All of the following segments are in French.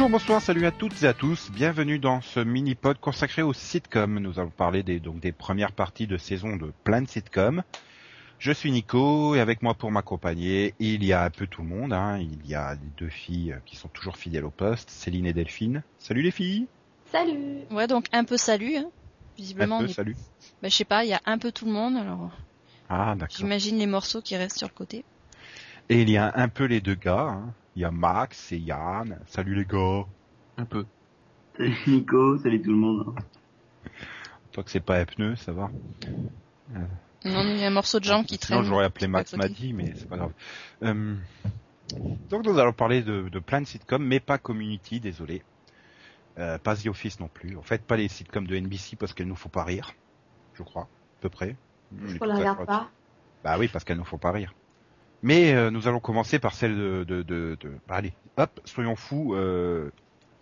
Bonjour, bonsoir, salut à toutes et à tous. Bienvenue dans ce mini-pod consacré aux sitcoms. Nous allons parler des, donc des premières parties de saison de plein de sitcoms. Je suis Nico et avec moi pour m'accompagner, il y a un peu tout le monde. Hein. Il y a les deux filles qui sont toujours fidèles au poste, Céline et Delphine. Salut les filles. Salut. Ouais, donc un peu salut. Hein. Visiblement. Un peu salut. Bah, je sais pas, il y a un peu tout le monde alors. Ah d'accord. J'imagine les morceaux qui restent sur le côté. Et il y a un peu les deux gars. Hein. Il y a Max et Yann. Salut les gars. Un peu. Salut Nico, salut tout le monde. Toi que c'est pas un pneu, ça va? Non, il y a un morceau de jambe qui traîne. J'aurais appelé Max Madi, mais c'est pas grave. Euh... Donc nous allons parler de, de, plein de sitcoms, mais pas Community, désolé. Euh, pas The Office non plus. En fait, pas les sitcoms de NBC parce qu'elles nous font pas rire, je crois, à peu près. On la regarde pas. Bah oui, parce qu'elles nous font pas rire. Mais euh, nous allons commencer par celle de, de, de, de... Bah, allez, hop, soyons fous, euh,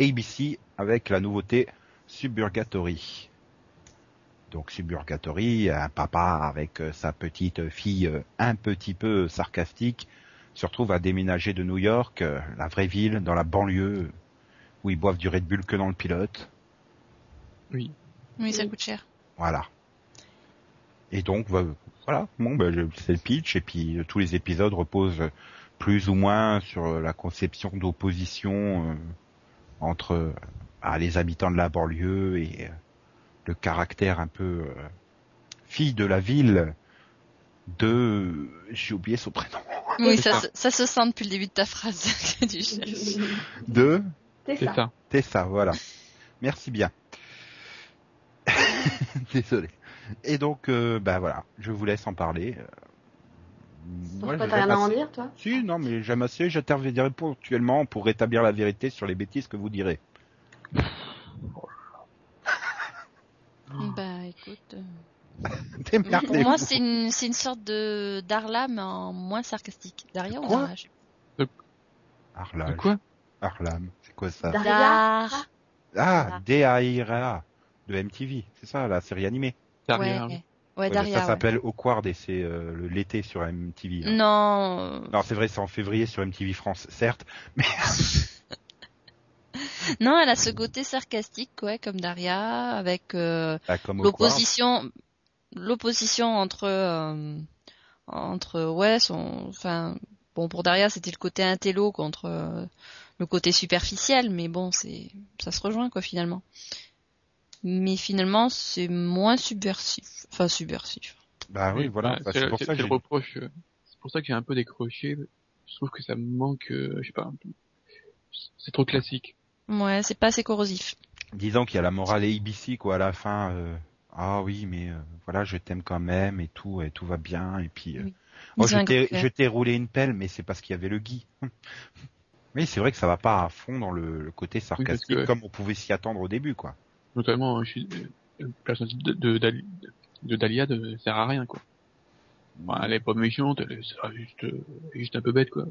ABC avec la nouveauté Suburgatory. Donc Suburgatory, un papa avec euh, sa petite fille euh, un petit peu sarcastique se retrouve à déménager de New York, euh, la vraie ville, dans la banlieue, où ils boivent du Red Bull que dans le pilote. Oui. Oui, ça coûte cher. Voilà. Et donc, voilà, bon, bah, c'est le pitch, et puis tous les épisodes reposent plus ou moins sur la conception d'opposition euh, entre ah, les habitants de la banlieue et euh, le caractère un peu euh, fille de la ville de... J'ai oublié son prénom. Oui, ça, ça, se sent depuis le début de ta phrase cherches. De Tessa. Tessa, voilà. Merci bien. Désolé. Et donc, euh, bah voilà, je vous laisse en parler. Pourquoi ouais, t'as rien à en dire, toi? Si, non, mais j'aime assez, j'interviendrai ponctuellement pour rétablir la vérité sur les bêtises que vous direz. bah, écoute... Euh, pour moi, c'est une, c'est une sorte de Darla, mais en moins sarcastique. Daria ou Darla Arlage. quoi? Arlam, c'est quoi ça? Daria? Ah, D-A-I-R-A, de MTV, c'est ça, la série animée. Daria. Ouais, ouais, Daria. ça ouais. s'appelle Awkward et c'est euh, l'été sur MTV. Hein. Non. Non, c'est vrai, c'est en février sur MTV France, certes, mais... non, elle a ce côté sarcastique, ouais, comme Daria, avec euh, bah, l'opposition, l'opposition entre euh, entre ouais, son, enfin, bon pour Daria c'était le côté intello contre euh, le côté superficiel, mais bon c'est ça se rejoint quoi finalement. Mais finalement c'est moins subversif, enfin subversif. Bah oui, voilà. Bah, c'est c'est pour c'est- ça c'est que le reproche. euh, C'est pour ça que j'ai un peu décroché. Je trouve que ça me manque, euh, je sais pas, c'est trop classique. Ouais, c'est pas assez corrosif. disons qu'il y a la morale ABC quoi à la fin. euh, Ah oui, mais euh, voilà, je t'aime quand même et tout, et tout va bien et puis. euh, Oui. oh, je t'ai, roulé une pelle, mais c'est parce qu'il y avait le Guy. oui, c'est vrai que ça va pas à fond dans le, le côté sarcastique que- comme on pouvait s'y attendre au début quoi. Notamment, je suis, euh, le personnage de, de, Dali- de Dahlia ne sert à rien, quoi. Bah, elle est pas méchante, elle est c'est juste, euh, juste un peu bête, quoi.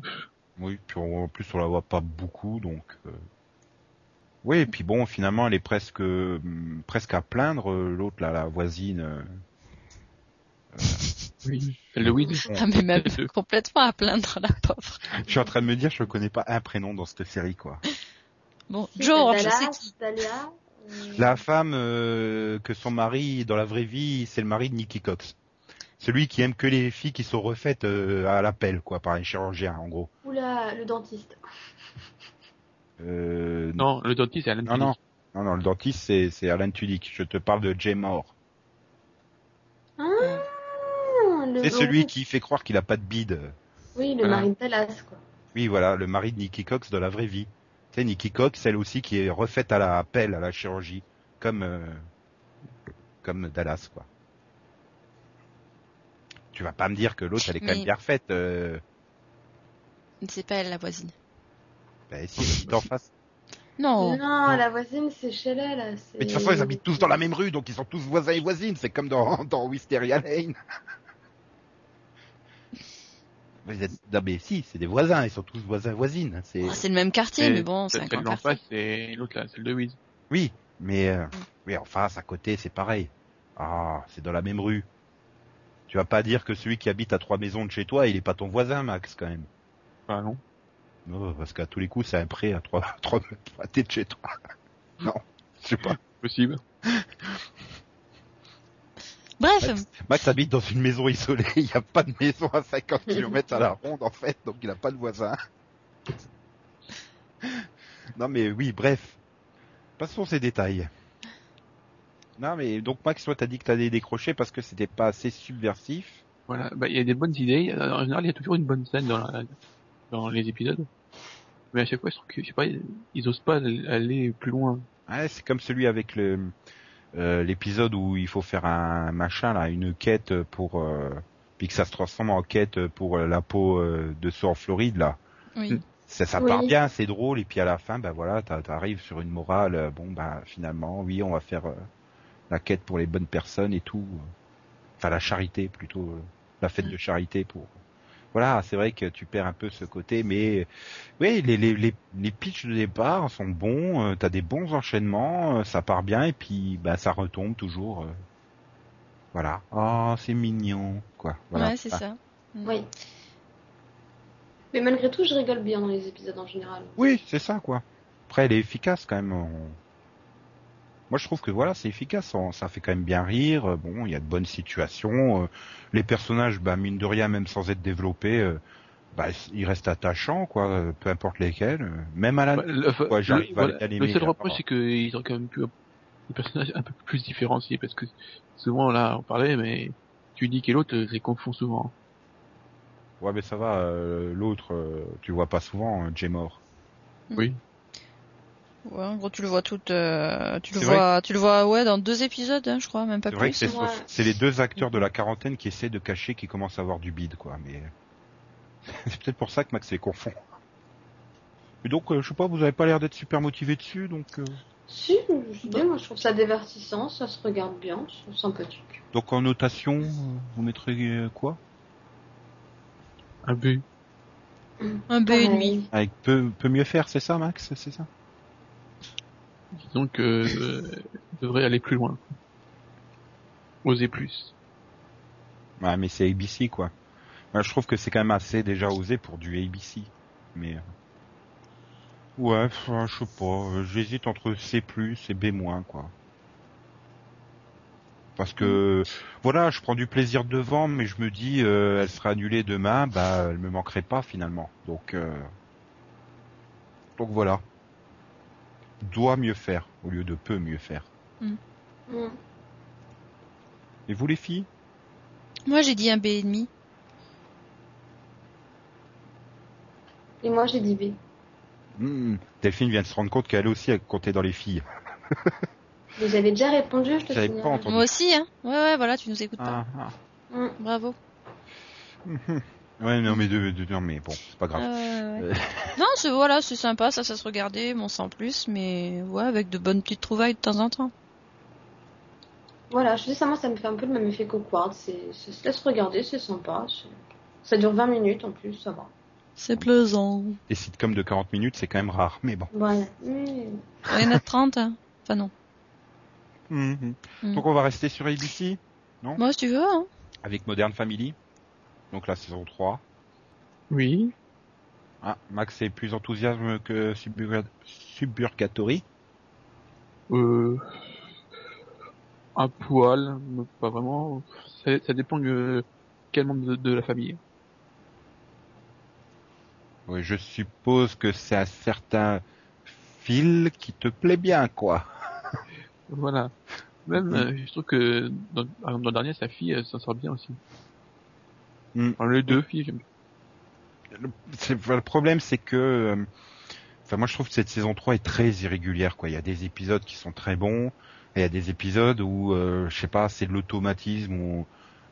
Oui, puis on- en plus on la voit pas beaucoup donc. euh, Oui, et puis bon, finalement elle est presque hum, presque à plaindre euh, l'autre là, la voisine. euh, Oui. De Weed. Bon. Ah mais même complètement à plaindre la pauvre. Je suis en train de me dire, je connais pas un prénom dans cette série quoi. Bon, Joe, t'as je sais qui. Dalia. La femme euh, que son mari dans la vraie vie, c'est le mari de Nicky Cox. Celui qui aime que les filles qui sont refaites euh, à l'appel, quoi, par un chirurgien, en gros. Oula, le dentiste. Euh, Non, le dentiste, c'est Alan non, non, non, non, le dentiste, c'est, c'est Alan Tudyk. Je te parle de Jay Moore. Ah, C'est celui qui fait croire qu'il a pas de bide. Oui, le Ah. mari de Dallas, quoi. Oui, voilà, le mari de Nicky Cox dans la vraie vie. Sais, Nicky Cox, celle aussi qui est refaite à la appel, à la chirurgie, comme euh, comme Dallas, quoi. Tu vas pas me dire que l'autre, elle est quand Mais- même bien refaite. Euh... C'est pas elle la voisine. Ben, si, elle habite en face. Non. Non, la voisine, c'est là. c'est- Mais de toute façon, ils habitent tous dans la même rue, donc ils sont tous voisins et voisines. C'est comme dans, dans Wisteria Lane. Vous êtes... Non mais si, c'est des voisins, ils sont tous voisins voisines. C'est... Ah, C'est le même quartier, mais bon, c'est un grand quartier. face, c'est l'autre là, celle de Weed. Oui, mais euh, oui, en face, à côté, c'est pareil. Ah, c'est dans la même rue. Tu vas pas dire que celui qui habite à trois maisons de chez toi, il est pas ton voisin, Max, quand même. Ah non. Non, parce qu'à tous les coups, c'est un prêt à trois, trois pâtés de chez toi. Non, je sais pas. Possible. Bref, Max, Max habite dans une maison isolée. Il n'y a pas de maison à 50 km à la ronde, en fait, donc il n'a pas de voisin. non, mais oui, bref. Passons ces détails. Non, mais donc Max, toi, t'as dit que t'allais décrocher parce que c'était pas assez subversif. Voilà, bah, il y a des bonnes idées. En général, il y a toujours une bonne scène dans, la- dans les épisodes. Mais à chaque fois, je trouve que, je sais pas, ils osent pas aller plus loin. Ouais, c'est comme celui avec le euh, l'épisode où il faut faire un machin là, une quête pour euh, puis que ça se transforme en quête pour la peau euh, de saut en Floride là. oui. Ça, ça Oui. part bien, c'est drôle et puis à la fin, bah voilà, t'a- t'arrives sur une morale. euh, bon bah finalement, oui, on va faire euh, la quête pour les bonnes personnes et tout. Enfin la charité plutôt, euh, la fête de charité pour. Voilà, c'est vrai que tu perds un peu ce côté, mais oui, les les les, les pitchs de départ sont bons. euh, T'as des bons enchaînements, euh, ça part bien et puis bah ça retombe toujours. euh. Voilà. Oh, c'est mignon, quoi. Voilà. Ouais, c'est Ah. ça. Oui. Mais malgré tout, je rigole bien dans les épisodes en général. Oui, c'est ça, quoi. Après, elle est efficace quand même. on- Moi, je trouve que voilà, c'est efficace. on- Ça fait quand même bien rire. euh, Bon, il y a de bonnes situations. euh, Les personnages, bah mine de rien, même sans être développés, euh, bah ils restent attachants, quoi. euh, Peu importe lesquels. euh, Même Alan. Bah, le, Ouais, j'arrive le- à voilà, le seul reproche, c'est qu'ils ont quand même pu des personnages un peu plus différenciés parce que souvent là, on parlait, mais tu dis que l'autre, les confond souvent. Ouais, mais ça va. euh, L'autre, euh, tu le vois pas souvent, euh, J-Mort. Oui. Ouais, en gros, tu le vois tout, euh, tu le vois, tu le vois, ouais, dans deux épisodes, hein, je crois, même pas C'est vrai que plus. c'est Ouais. les deux acteurs de la quarantaine qui essaient de cacher qu'ils commencent à avoir du bide, quoi. Mais c'est peut-être pour ça que Max les confond. Et donc, euh, je sais pas, vous avez pas l'air d'être super motivé dessus, donc. euh, Si, je sais bien, moi je trouve ça divertissant, ça se regarde bien, c'est sympathique. Donc en notation, vous mettrez euh, quoi? Un but. Un B et demi. Avec peu, peu mieux faire, c'est ça, Max? C'est ça? Disons que euh, devrait aller plus loin. Oser plus. Ouais, mais c'est ABC, quoi. Je trouve que c'est quand même assez déjà osé pour du ABC. Mais euh, ouais, je sais pas. J'hésite entre C+ et B-, quoi. Parce que voilà, je prends du plaisir devant, mais je me dis, euh, elle sera annulée demain, bah, elle me manquerait pas finalement. Donc, euh, donc voilà. Doit mieux faire au lieu de peut mieux faire. Mm. Et vous les filles? Moi, j'ai dit un B et demi. Et moi j'ai dit B. Hmm, Delphine vient de se rendre compte qu'elle aussi elle comptait dans les filles. Mais j'avais déjà répondu, je te pas signale. entendu. Moi aussi, hein. Ouais, ouais, voilà, tu nous écoutes pas. Ah, ah. Mm. Bravo. Ouais, non mais de, de- non mais bon, c'est pas grave. Ah. Euh. non, c'est voilà, c'est sympa, ça, ça se regardait, bon, sans plus, mais ouais, avec de bonnes petites trouvailles de temps en temps. Voilà, je dis ça, moi ça me fait un peu le même effet qu'Awkward, c'est, ça se laisse regarder, c'est sympa. c'est- Ça dure 20 minutes en plus, ça va. C'est plaisant. Les sitcoms de 40 minutes, c'est quand même rare, mais bon. Voilà. Mm. Il y en a 30, hein. Enfin non. Mhm. Mm. Donc on va rester sur ABC Moi, si tu veux, hein. avec Modern Family. Donc la saison 3. Oui. Ah, Max est plus enthousiasme que Suburga- Suburgatory. Euh, un poil, mais pas vraiment. Ça, ça dépend de quel membre de, de la famille. Oui, je suppose que c'est un certain Phil qui te plaît bien, quoi. Voilà. Même, euh, je trouve que dans, par exemple, dans le dernier, sa fille, s'en sort bien aussi. Mm. Bien. le, le problème, c'est que, euh, enfin, moi, je trouve que cette saison 3 est très irrégulière, quoi. Il y a des épisodes qui sont très bons, et il y a des épisodes où, euh, je sais pas, c'est de l'automatisme, où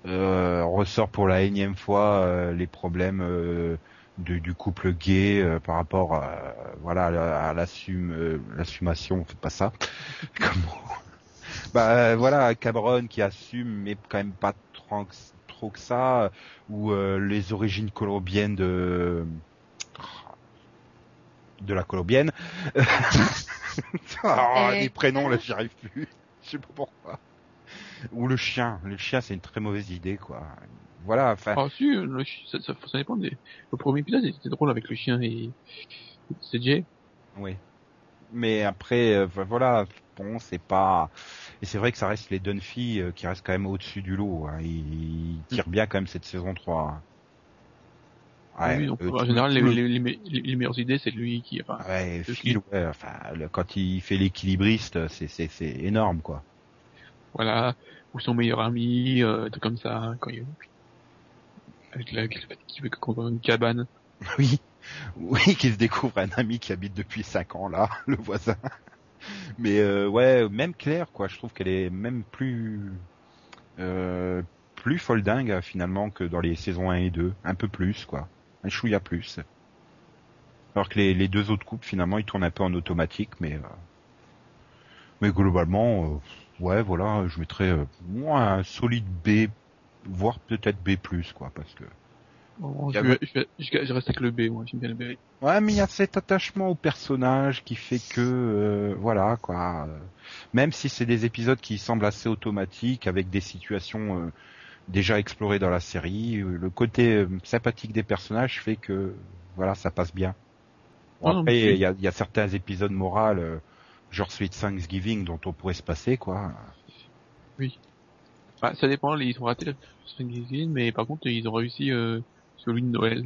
euh, on ressort pour la énième fois euh, les problèmes euh, du, couple gay euh, par rapport, à, voilà, à euh, l'assumation, on fait pas ça. Comment Bah euh, voilà, Cameron qui assume, mais quand même pas trop, trop que ça, ou euh, les origines colombiennes de de la colombienne. Ah, Eh. les prénoms là, j'y arrive plus. Je sais pas pourquoi. Ou le chien. Le chien, c'est une très mauvaise idée, quoi. voilà, enfin, Ah si, le chi- ça, ça, ça dépend des... Le premier épisode c'était drôle avec le chien et... C'est Jay. oui. Mais après, euh, voilà, bon, c'est pas. Et c'est vrai que ça reste les Dunphy euh, qui restent quand même au-dessus du lot. Hein. Ils, ils tirent bien quand même cette saison 3. hein. oui, donc, euh, en général, les, meilleures idées, c'est lui qui... Enfin, Ouais, Phil, ouais, enfin, le- quand il fait l'équilibriste, c'est, énorme, quoi. voilà, ou son meilleur ami, euh, tout comme ça, quand il... Avec la, qu'il veut qu'on une cabane. Oui, oui, qu'il se découvre un ami qui habite depuis 5 ans là, le voisin. Mais euh, ouais, même Claire, quoi, je trouve qu'elle est même plus euh, plus folle dingue finalement que dans les saisons 1 et 2, un peu plus, quoi, un chouïa plus. Alors que les, les deux autres couples finalement ils tournent un peu en automatique, mais euh, mais globalement, euh, ouais, voilà, je mettrais euh, moi un solide B, voire peut-être B quoi, parce que Bon, je, a- vais- je, vais- je, je reste avec le B, moi, j'aime bien le B. Ouais, mais il y a cet attachement au personnage qui fait que, euh, voilà, quoi. Même si c'est des épisodes qui semblent assez automatiques, avec des situations euh, déjà explorées dans la série, euh, le côté euh, sympathique des personnages fait que, voilà, ça passe bien. Bon, non, après, il y a, il y a certains épisodes moraux, euh, genre Sweet Thanksgiving, dont on pourrait se passer, quoi. Ah, ça dépend, ils ont raté la Thanksgiving, mais par contre, ils ont réussi euh, celui de Noël.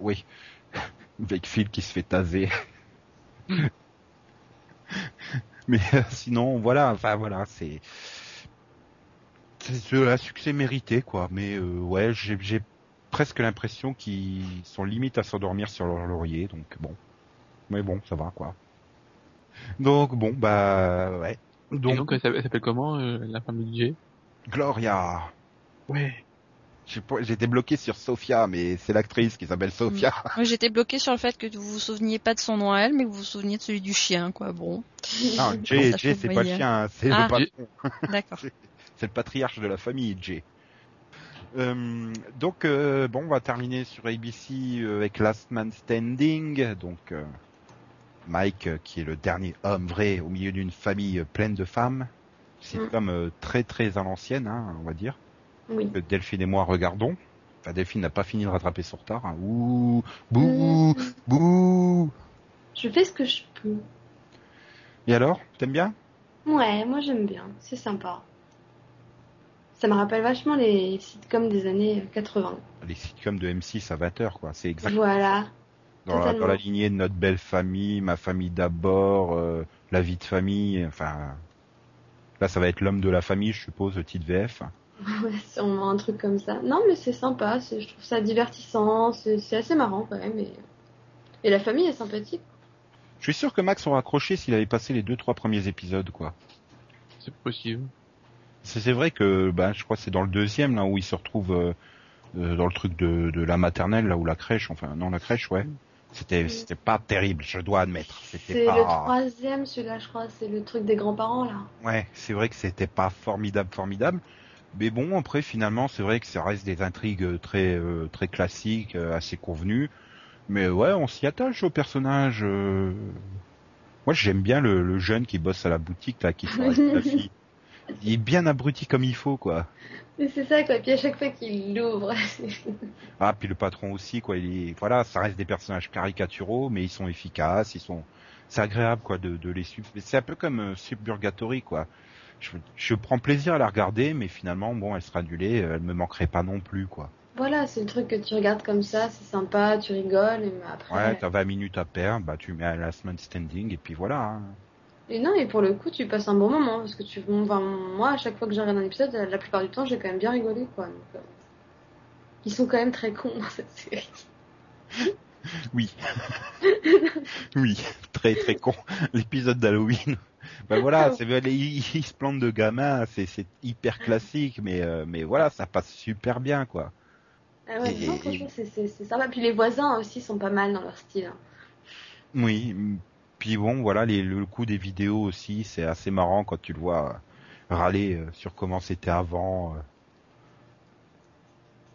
Oui. Avec Phil qui se fait taser. Mais euh, sinon, voilà, enfin voilà, c'est c'est un succès mérité quoi. Mais euh, ouais, j'ai presque l'impression qu'ils sont limite à s'endormir sur leur laurier, donc bon. Mais bon, ça va quoi. Donc bon, bah ouais. Et Donc, elle s'appelle elle s'appelle comment, euh, la femme de Jay Gloria. Ouais. J'étais bloqué sur Sophia, mais c'est l'actrice qui s'appelle Sophia. Moi, j'étais bloqué sur le fait que vous vous souveniez pas de son nom à elle, mais que vous vous souveniez de celui du chien, quoi. Bon, Non, Jay, Jay c'est pas le chien, c'est Ah. le patron. d'accord. C'est le patriarche de la famille, Jay. Euh, donc euh, bon, on va terminer sur ABC euh, avec Last Man Standing. Donc euh, Mike, qui est le dernier homme vrai au milieu d'une famille pleine de femmes. C'est Mm. comme euh, très très à l'ancienne, hein, on va dire. Oui. Que Delphine et moi regardons. Enfin, Delphine n'a pas fini de rattraper son retard. Hein. Ouh, bouh, bouh. Je fais ce que je peux. Et alors, t'aimes bien? Ouais, moi j'aime bien, c'est sympa. Ça me rappelle vachement les sitcoms des années 80. Les sitcoms de M6 à 20h, quoi. C'est exactement Voilà. dans la, Totalement. dans la lignée de notre belle famille, ma famille d'abord, euh, la vie de famille, enfin là ça va être l'homme de la famille, je suppose, le titre VF. Ouais, sûrement un truc comme ça. Non, mais c'est sympa, c'est- je trouve ça divertissant, c'est c'est assez marrant quand même. Et... et la famille est sympathique. Je suis sûr que Max aurait accroché s'il avait passé les deux trois premiers épisodes, quoi. C'est possible. C'est c'est vrai que bah, je crois que c'est dans le deuxième là où il se retrouve euh, euh, dans le truc de, de la maternelle là où la crèche, enfin non la crèche, ouais. C'était Mm. c'était pas terrible, je dois admettre. C'était C'est pas. le troisième, celui-là, je crois, c'est le truc des grands-parents là. Ouais, c'est vrai que c'était pas formidable, formidable. Mais bon, après, finalement, c'est vrai que ça reste des intrigues très, euh, très classiques, euh, assez convenues. Mais ouais, on s'y attache au personnage. euh. Moi, j'aime bien le, le jeune qui bosse à la boutique, là, qui avec la fille. Il est bien abruti comme il faut, quoi. Mais c'est ça quoi, puis à chaque fois qu'il l'ouvre, Ah, puis le patron aussi, quoi. Il est, voilà, ça reste des personnages caricaturaux, mais ils sont efficaces, ils sont, c'est agréable, quoi, de, de les suivre. Mais C'est un peu comme euh, Suburgatory, quoi. Je, je prends plaisir à la regarder, mais finalement, bon, elle sera annulée, euh, elle me manquerait pas non plus, quoi. voilà, c'est le truc que tu regardes comme ça, c'est sympa, tu rigoles, et après. Ouais, t'as 20 minutes à perdre, bah, tu mets un last man standing, et puis voilà. hein. Et non, et pour le coup, tu passes un bon moment, parce que tu, enfin, moi, à chaque fois que je regarde un épisode, la plupart du temps, j'ai quand même bien rigolé, quoi. Donc, euh, Ils sont quand même très cons dans cette série. Oui. oui, très très con. L'épisode d'Halloween. Bah voilà, c'est ils, ils se plantent de gamins, c'est c'est hyper classique, mais euh, mais voilà, ça passe super bien quoi. Ah ouais, Et- non, franchement, c'est- sympa. Puis les voisins aussi sont pas mal dans leur style. hein. Oui. Puis bon, voilà, les, le coup des vidéos aussi, c'est assez marrant quand tu le vois euh, râler euh, sur comment c'était avant.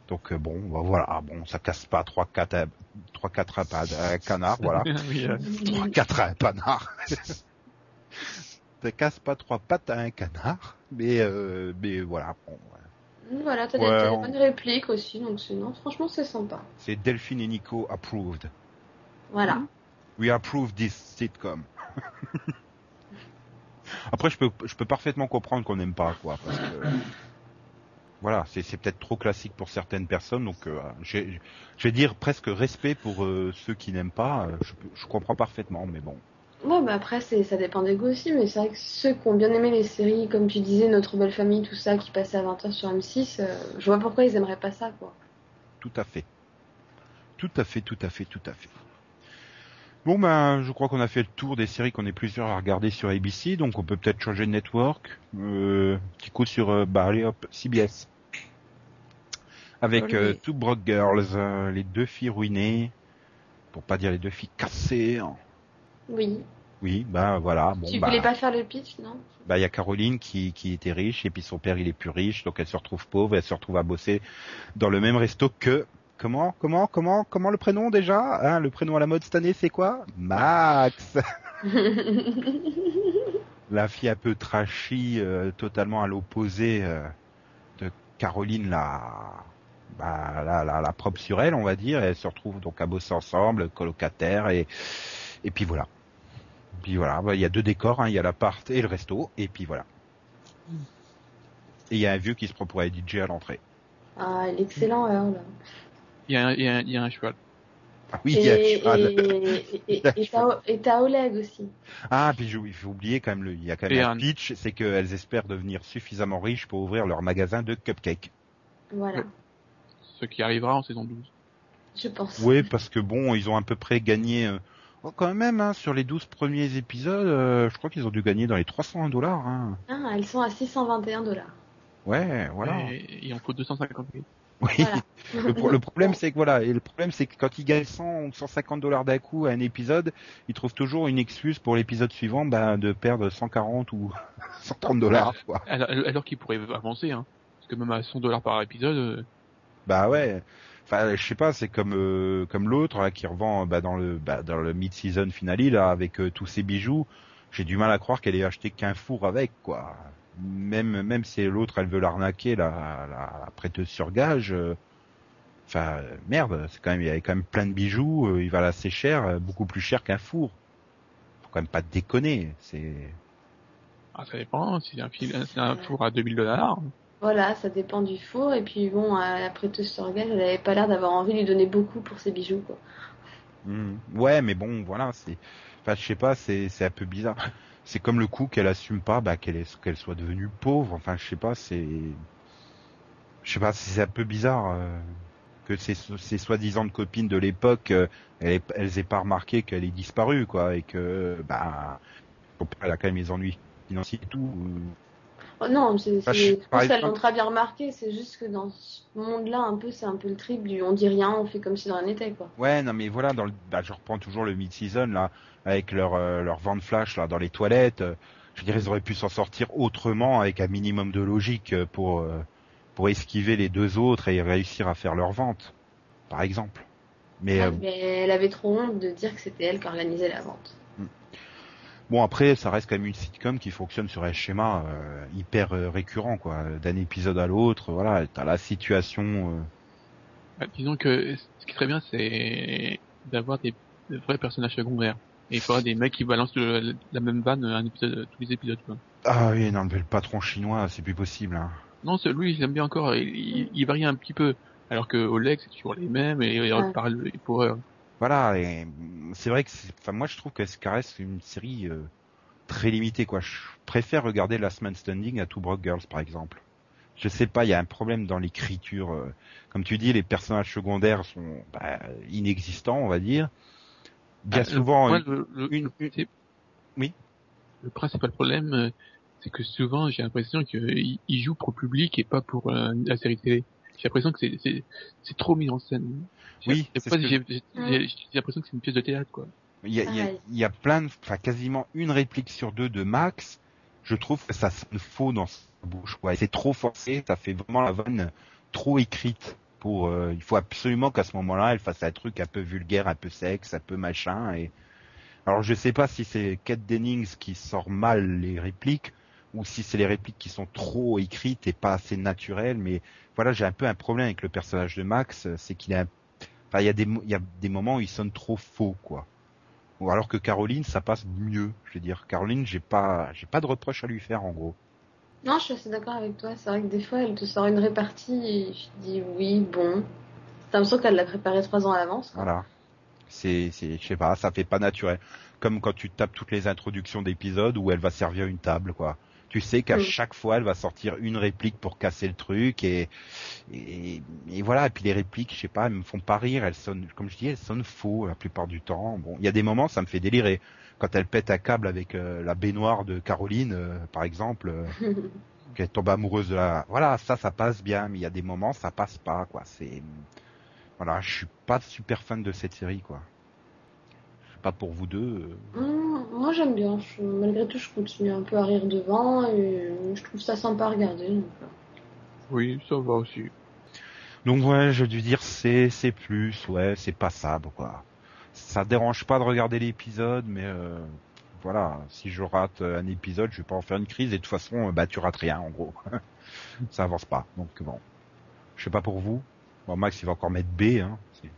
Donc bon, bah, voilà, bon, ça casse pas trois quatre trois quatre un canard, voilà. oui, euh, Trois quatre à un panard. Ça casse pas trois pattes à un canard, mais euh, mais voilà. Bon. Voilà, t'as des, Ouais, t'as des on- bonnes répliques aussi, donc c'est non, franchement c'est sympa. C'est Delphine et Nico approved. Voilà. We approve this sitcom. Après, je peux, je peux parfaitement comprendre qu'on n'aime pas, quoi, parce que voilà, c'est, c'est peut-être trop classique pour certaines personnes, donc euh, je vais dire presque respect pour euh, ceux qui n'aiment pas. je comprends parfaitement, mais bon. Ouais, bah après, c'est, ça dépend des goûts aussi, mais c'est vrai que ceux qui ont bien aimé les séries, comme tu disais, Notre Belle Famille, tout ça, qui passait à 20h sur M6, euh, je vois pourquoi ils aimeraient pas ça, quoi. Tout à fait. Tout à fait, tout à fait, tout à fait. Bon ben, je crois qu'on a fait le tour des séries qu'on est plusieurs à regarder sur ABC, donc on peut peut-être changer de network. Euh, petit coup sur, euh, bah allez hop, CBS. Avec euh, Two Broke Girls, euh, les deux filles ruinées, pour pas dire les deux filles cassées. hein. Oui. Oui, ben voilà. Bon, tu bah, voulais pas faire le pitch, non? Bah il y a Caroline qui, qui était riche et puis son père il est plus riche, donc elle se retrouve pauvre, elle se retrouve à bosser dans le même resto que comment comment comment comment le prénom déjà? Hein, Le prénom à la mode cette année c'est quoi? Max. La fille un peu trashy, euh, totalement à l'opposé euh, de Caroline la bah, la, la, la propre sur elle on va dire. Et elle se retrouve donc à bosser ensemble, colocataire et et puis voilà. Puis voilà, bah, il y a deux décors, hein, il y a l'appart et le resto, et puis voilà. Et il y a un vieux qui se prend pour un DJ à l'entrée. Ah, l'excellent Earl. Il y a un, il y a un, il y a un cheval. Ah oui, il y a un et, cheval. et, t'as- Oleg aussi. Ah, puis je- il faut oublier quand même, le, il y a quand même Et un un- pitch, c'est qu'elles espèrent devenir suffisamment riches pour ouvrir leur magasin de cupcakes. Voilà. Ce qui arrivera en saison 12. je pense. Oui, parce que bon, ils ont à peu près gagné, euh, oh, quand même, hein, sur les 12 premiers épisodes, euh, je crois qu'ils ont dû gagner dans les 301 dollars. Hein. Ah, elles sont à 621 dollars. Ouais, voilà. Et il en faut 250 000. Oui. Voilà. Le, pro- le problème c'est que voilà, et le problème c'est que quand ils gagnent 100 ou 150 dollars d'un coup à un épisode, ils trouvent toujours une excuse pour l'épisode suivant ben, de perdre 140 ou 130 dollars. Quoi. Alors, alors qu'ils pourraient avancer, hein. Parce que même à 100 dollars par épisode, euh, Bah ouais. Enfin, je sais pas, c'est comme euh, comme l'autre qui revend bah, dans le bah, dans le mid-season finale là avec euh, tous ses bijoux. J'ai du mal à croire qu'elle ait acheté qu'un four avec quoi. Même même si l'autre elle veut l'arnaquer la, la, la prêteuse sur gage. euh, Enfin merde, c'est quand même il y avait quand même plein de bijoux. euh, il va assez cher, beaucoup plus cher qu'un four. Faut quand même pas déconner. C'est ah, ça dépend. Si c'est un, un four à 2000 dollars, Voilà, ça dépend du four. Et puis bon, euh, la prêteuse sur gage, elle avait pas l'air d'avoir envie de lui donner beaucoup pour ses bijoux, quoi. Hmm. Ouais, mais bon, voilà, c'est, enfin, je sais pas, c'est, c'est un peu bizarre. C'est comme le coup qu'elle assume pas, bah, qu'elle est, qu'elle soit devenue pauvre. Enfin, je sais pas, c'est, je sais pas, c'est un peu bizarre euh, que ces, ces soi-disant copines de l'époque, euh, elles, elles aient pas remarqué qu'elle est disparue, quoi, et que, bah, elle a quand même les ennuis financiers et tout. Oh, non, c'est, Ah, je- je qu'elles exemple- l'ont très bien remarqué. C'est juste que dans ce monde-là, un peu, c'est un peu le trip du on dit rien, on fait comme si de rien n'était, quoi. Ouais, non, mais voilà, dans le, bah, je reprends toujours le mid-season là, avec leur euh, leur vent de flash là dans les toilettes. euh, je dirais ils auraient pu s'en sortir autrement avec un minimum de logique euh, pour euh, pour esquiver les deux autres et réussir à faire leur vente, par exemple. Mais Mais elle avait trop honte de dire que c'était elle qui organisait la vente. Bon après, ça reste quand même une sitcom qui fonctionne sur un schéma euh, hyper euh, récurrent quoi, d'un épisode à l'autre. Voilà, t'as la situation. euh, bah, disons que ce qui serait bien, c'est d'avoir des, vrais personnages secondaires. Et pas des mecs qui balancent le- la même vanne un épisode, tous les épisodes, quoi. Ah oui, non, mais le patron chinois, c'est plus possible. Hein. Non, lui, j'aime bien encore. Il, il, il varie un petit peu. Alors que Oleg, c'est toujours les mêmes et il Ouais. parle pour eux. Voilà, et c'est vrai que, c'est- enfin, moi je trouve que ça reste une série euh, très limitée, quoi. Je préfère regarder Last Man Standing à Two Broke Girls, par exemple. Je sais pas, il y a un problème dans l'écriture. euh, Comme tu dis, les personnages secondaires sont bah, inexistants, on va dire. Bien Ah, souvent, moi, une- le, le- une- le principe- Oui. Le principal problème, euh, c'est que souvent, j'ai l'impression qu'il il joue pour le public et pas pour euh, la série télé. J'ai l'impression que c'est, c'est, c'est trop mis en scène. J'ai- Oui, j'ai, l'impression que c'est une pièce de théâtre, quoi. il y a, il y a- il y a plein, de, enfin quasiment une réplique sur deux de Max. Je trouve que ça sonne faux dans sa bouche, quoi. Et c'est trop forcé, ça fait vraiment la vanne trop écrite. Pour, euh, il faut absolument qu'à ce moment-là, elle fasse un truc un peu vulgaire, un peu sexe, un peu machin. Et alors je sais pas si c'est Kate Dennings qui sort mal les répliques ou si c'est les répliques qui sont trop écrites et pas assez naturelles. Mais voilà, j'ai un peu un problème avec le personnage de Max, c'est qu'il a, enfin, il y a des, il y a des moments où il sonne trop faux, quoi. Ou alors que Caroline, ça passe mieux. Je veux dire, Caroline, j'ai pas, j'ai pas de reproche à lui faire, en gros. Non, je suis assez d'accord avec toi. C'est vrai que des fois, elle te sort une répartie et je dis oui, bon. T'as l'impression qu'elle l'a préparé trois ans à l'avance. Voilà. C'est, c'est, je sais pas, ça fait pas naturel. Comme quand tu tapes toutes les introductions d'épisodes où elle va servir une table, quoi. Tu sais qu'à Mm. chaque fois, elle va sortir une réplique pour casser le truc et, et, et voilà. Et puis les répliques, je sais pas, elles me font pas rire. Elles sonnent, comme je dis, elles sonnent faux la plupart du temps. Bon, il y a des moments, ça me fait délirer. Quand elle pète un câble avec euh, la baignoire de Caroline, euh, par exemple, euh, qu'elle tombe amoureuse de la, voilà, ça, ça passe bien. Mais il y a des moments, ça passe pas, quoi. C'est, voilà, je suis pas super fan de cette série, quoi. Pas pour vous deux. euh, Hum, moi, j'aime bien. Je- malgré tout, je continue un peu à rire devant et je trouve ça sympa à regarder. donc, euh. Oui, ça va aussi. Donc ouais, je dû dire c'est c'est plus, ouais, c'est passable quoi. Ça dérange pas de regarder l'épisode, mais euh, voilà, si je rate un épisode, je vais pas en faire une crise et de toute façon, euh, bah tu rates rien en gros. ça avance pas. Donc bon, je sais pas pour vous. Bon, Max il va encore mettre B, hein. C'est-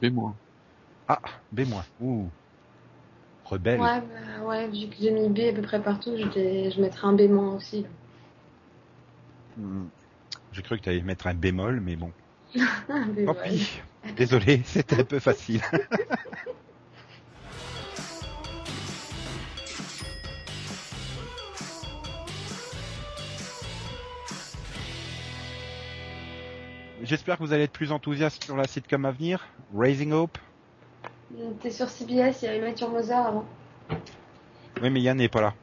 Mais moi. Ah, B moins. Ouh, rebelle. Ouais, bah, ouais, vu que j'ai mis B à peu près partout, je, je mettrai un B aussi. Hmm. J'ai cru que tu allais mettre un bémol, mais bon. Tant pis. Désolé, c'était un peu facile. J'espère que vous allez être plus enthousiaste sur la sitcom à venir. Raising Hope. T'es sur CBS, il y avait Mathieu Mozart avant. Oui, mais Yann n'est pas là.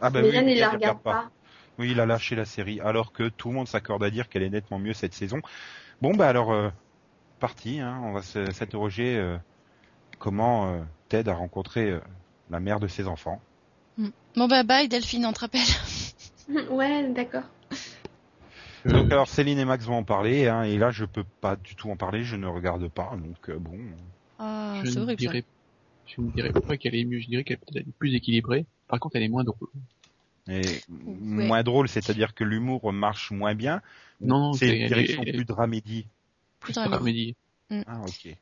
Ah bah mais oui, Yann, il la regarde regarde pas. Oui, il a lâché la série, alors que tout le monde s'accorde à dire qu'elle est nettement mieux cette saison. Bon, bah alors, euh, parti, hein, on va s'interroger euh, comment euh, Ted a rencontré euh, la mère de ses enfants. Bon bah bye Delphine, on te rappelle. ouais, d'accord. Donc alors Céline et Max vont en parler, hein, et là je peux pas du tout en parler, je ne regarde pas, donc euh, bon. Ah, je c'est ne horrible ça. dirais, je ne dirais pas qu'elle est mieux, je dirais qu'elle peut-être elle est plus équilibrée. Par contre, elle est moins drôle. Et Ouais. moins drôle, c'est-à-dire que l'humour marche moins bien. Non, c'est une elle direction est- plus dramédie. Plus dramédie. Ah ok.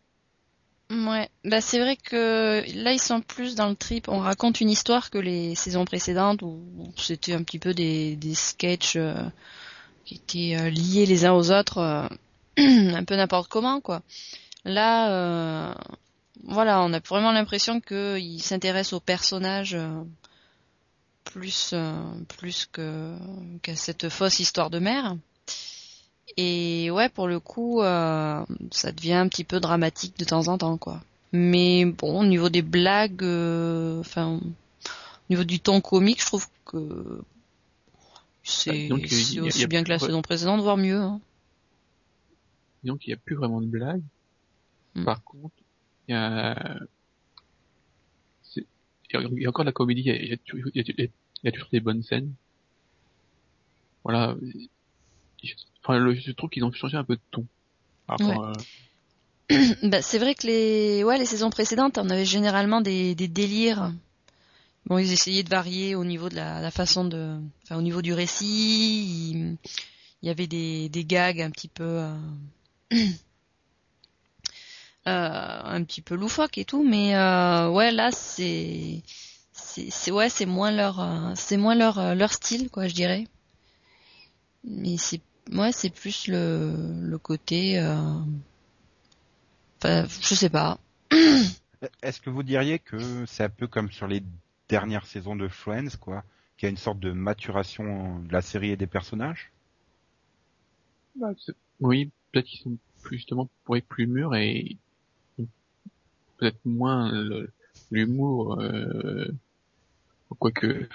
Ouais, bah c'est vrai que là ils sont plus dans le trip. On raconte une histoire que les saisons précédentes où c'était un petit peu des, des sketchs euh, qui étaient euh, liés les uns aux autres, euh, un peu n'importe comment quoi. Là, euh, voilà, on a vraiment l'impression qu'ils s'intéressent aux personnages euh, plus euh, plus que qu'à cette fausse histoire de mère. Et ouais, pour le coup, euh, ça devient un petit peu dramatique de temps en temps, quoi. Mais bon, au niveau des blagues, euh, enfin, au niveau du ton comique, je trouve que c'est y a- y a- aussi bien que la saison précédente, voire mieux. hein. Donc, il n'y a plus vraiment de blagues. Hmm. Par contre, il y a, il y a- encore de la comédie, il y a, il y a toujours- il y a- il y a toujours des bonnes scènes. Voilà. Je- Enfin, le- je trouve qu'ils ont changé un peu de ton. Rapport à- Bah, c'est vrai que les, ouais, les saisons précédentes, on avait généralement des, des délires. Bon, ils essayaient de varier au niveau de la, la façon de, enfin, au niveau du récit. Il, il y avait des, des gags un petit peu, euh, euh, un petit peu loufoques et tout, mais euh, ouais, là, c'est, c'est, ouais, c'est moins leur, euh, c'est moins leur, euh, leur style, quoi, je dirais. Mais c'est, ouais, c'est plus le, le côté. Euh, Enfin, je sais pas. Est-ce que vous diriez que c'est un peu comme sur les dernières saisons de Friends, quoi, qu'il y a une sorte de maturation de la série et des personnages? Bah, oui, peut-être qu'ils sont plus justement pour être plus mûrs et peut-être moins l'humour, euh, quoique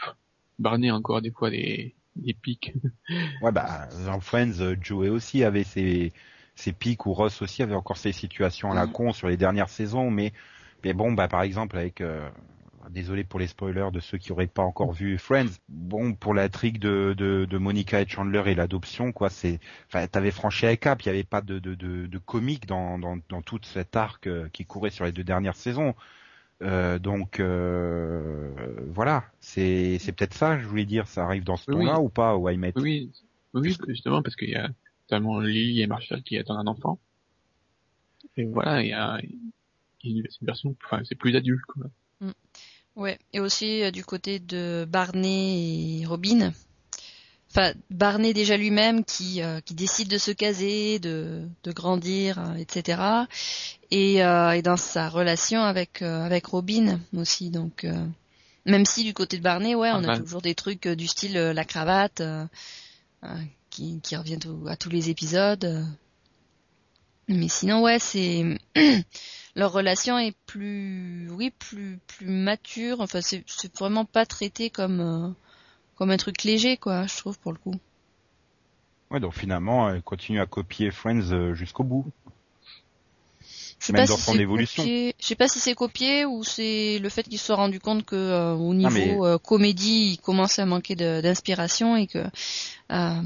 Barney a encore des fois des, des pics. Ouais, bah, dans Friends, euh, Joey aussi avait ses, ses pics, ou Ross aussi avait encore ses situations à la Mhm. con sur les dernières saisons, mais, mais bon, bah, par exemple, avec, euh, désolé pour les spoilers de ceux qui auraient pas encore vu Friends, bon, pour l'intrigue de, de, de Monica et Chandler et l'adoption, quoi, c'est, enfin, t'avais franchi un cap, il y avait pas de, de, de, de comique dans, dans, dans tout cet arc euh, qui courait sur les deux dernières saisons. Euh, donc euh, voilà, c'est c'est peut-être ça, je voulais dire, ça arrive dans ce Oui, ton-là ou pas, au IMET Oui, oui, justement, parce qu'il y a notamment Lily et Marshall qui attendent un enfant. Et voilà, il y a il y a une version, enfin, c'est plus adulte, quoi. Ouais, et aussi euh, du côté de Barney et Robin. Enfin, Barney déjà lui-même qui, euh, qui décide de se caser, de, de grandir, euh, etc. Et, euh, et dans sa relation avec, euh, avec Robin aussi. Donc, euh, même si du côté de Barney, ouais, on a toujours des trucs euh, du style euh, la cravate euh, euh, qui, qui revient tout- à tous les épisodes. Mais sinon, ouais, c'est leur relation est plus, oui, plus plus mature. Enfin, c'est c'est vraiment pas traité comme euh, comme un truc léger, quoi. Je trouve pour le coup. Ouais, donc finalement, elle continue à copier Friends euh, jusqu'au bout. Je sais Même pas dans si son évolution. copié- Je sais pas si c'est copié ou c'est le fait qu'ils se soient rendu compte que euh, au niveau mais- euh, comédie, il commençait à manquer d'inspiration et que euh,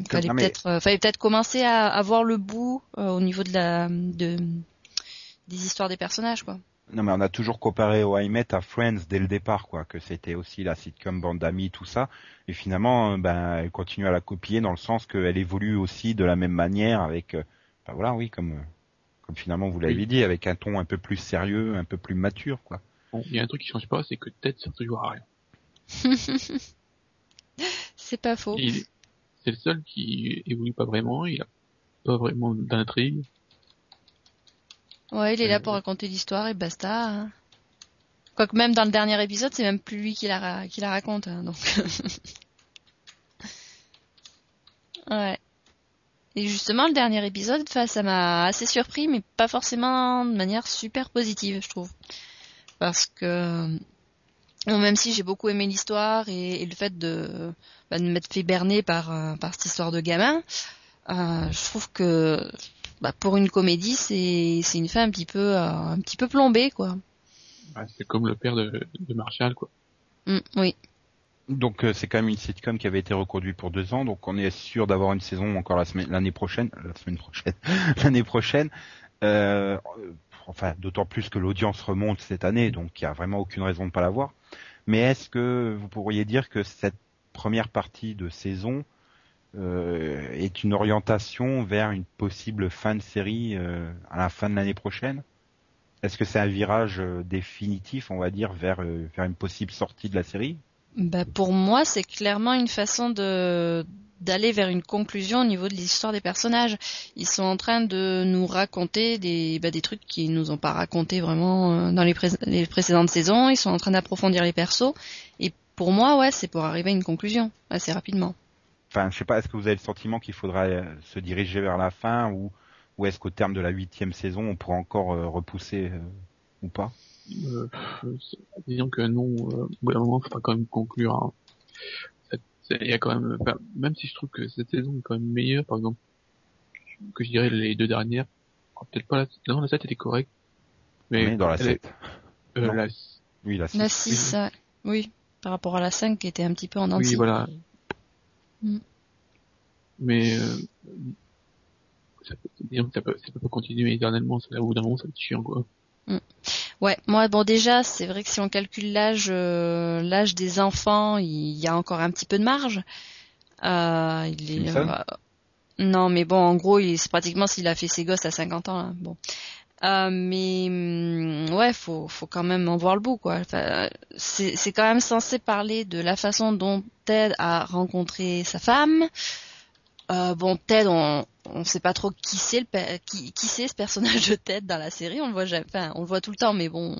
il fallait mais- peut-être fallait peut-être commencer à, à voir le bout au niveau de la de des histoires des personnages, quoi. Non, mais on a toujours comparé au IMET à Friends dès le départ, quoi, que c'était aussi la sitcom bande d'amis, tout ça. Et finalement, ben, elle continue à la copier dans le sens qu'elle évolue aussi de la même manière avec, ben voilà, oui, comme, comme finalement vous l'avez Oui. dit, avec un ton un peu plus sérieux, un peu plus mature, quoi. Bon, il y a un truc qui change pas, c'est que Ted sert toujours à rien. C'est pas faux. Il- C'est le seul qui évolue pas vraiment, il a pas vraiment d'intrigue. Ouais, il est là Euh, pour raconter l'histoire et basta. hein. Quoique même dans le dernier épisode, c'est même plus lui qui la, ra- qui la raconte. hein, donc. ouais. Et justement, le dernier épisode, ça m'a assez surpris, mais pas forcément de manière super positive, je trouve. Parce que bon, même si j'ai beaucoup aimé l'histoire et, et le fait de, bah, de m'être fait berner par, euh, par cette histoire de gamin, euh, je trouve que bah, pour une comédie, c'est c'est une fin un petit peu euh, un petit peu plombée, quoi. Bah, c'est comme le père de, de Marshall, quoi. Mm, oui. Donc euh, c'est quand même une sitcom qui avait été reconduite pour deux ans, donc on est sûr d'avoir une saison encore la semaine, l'année prochaine, la semaine prochaine, l'année prochaine. Euh, enfin, d'autant plus que l'audience remonte cette année, donc il y a vraiment aucune raison de ne pas la voir. Mais est-ce que vous pourriez dire que cette première partie de saison euh, est une orientation vers une possible fin de série euh, à la fin de l'année prochaine? Est-ce que c'est un virage euh, définitif, on va dire, vers euh, vers une possible sortie de la série? Bah, pour moi, c'est clairement une façon de d'aller vers une conclusion au niveau de l'histoire des personnages. Ils sont en train de nous raconter des, bah, des trucs qu'ils nous ont pas raconté vraiment euh, dans les, les précédentes saisons. Ils sont en train d'approfondir les persos. Et pour moi, ouais, c'est pour arriver à une conclusion assez rapidement. Enfin, je sais pas, est-ce que vous avez le sentiment qu'il faudra euh, se diriger vers la fin ou, ou est-ce qu'au terme de la huitième saison, on pourra encore euh, repousser ou pas? Euh, disons que non, euh, au bout d'un moment, faudra quand même conclure. hein. Ça- Il y a quand même, enfin, même si je trouve que cette saison est quand même meilleure, par exemple, que je dirais les deux dernières. Oh, Peut-être pas la, non, la 7 était correcte. Est dans la elle est- 7. euh, la, Oui, la 6. La 6, ouais. oui, par rapport à la 5 qui était un petit peu en oui, entier. voilà. Mm. Mais, euh, ça peut, disons que ça peut, ça peut pas continuer éternellement, ça, au bout d'un moment, ça va être chiant, quoi. Ouais, moi bon déjà c'est vrai que si on calcule l'âge euh, l'âge des enfants, il y a encore un petit peu de marge. Euh, il est euh, non mais bon en gros il c'est pratiquement s'il a fait ses gosses à 50 ans hein, bon. Euh, mais hum, ouais faut faut quand même en voir le bout quoi. Enfin, c'est c'est quand même censé parler de la façon dont Ted a rencontré sa femme. Euh, bon, Ted, on on sait pas trop qui c'est le qui qui c'est ce personnage de Ted dans la série. On le voit jamais, enfin on le voit tout le temps, mais bon,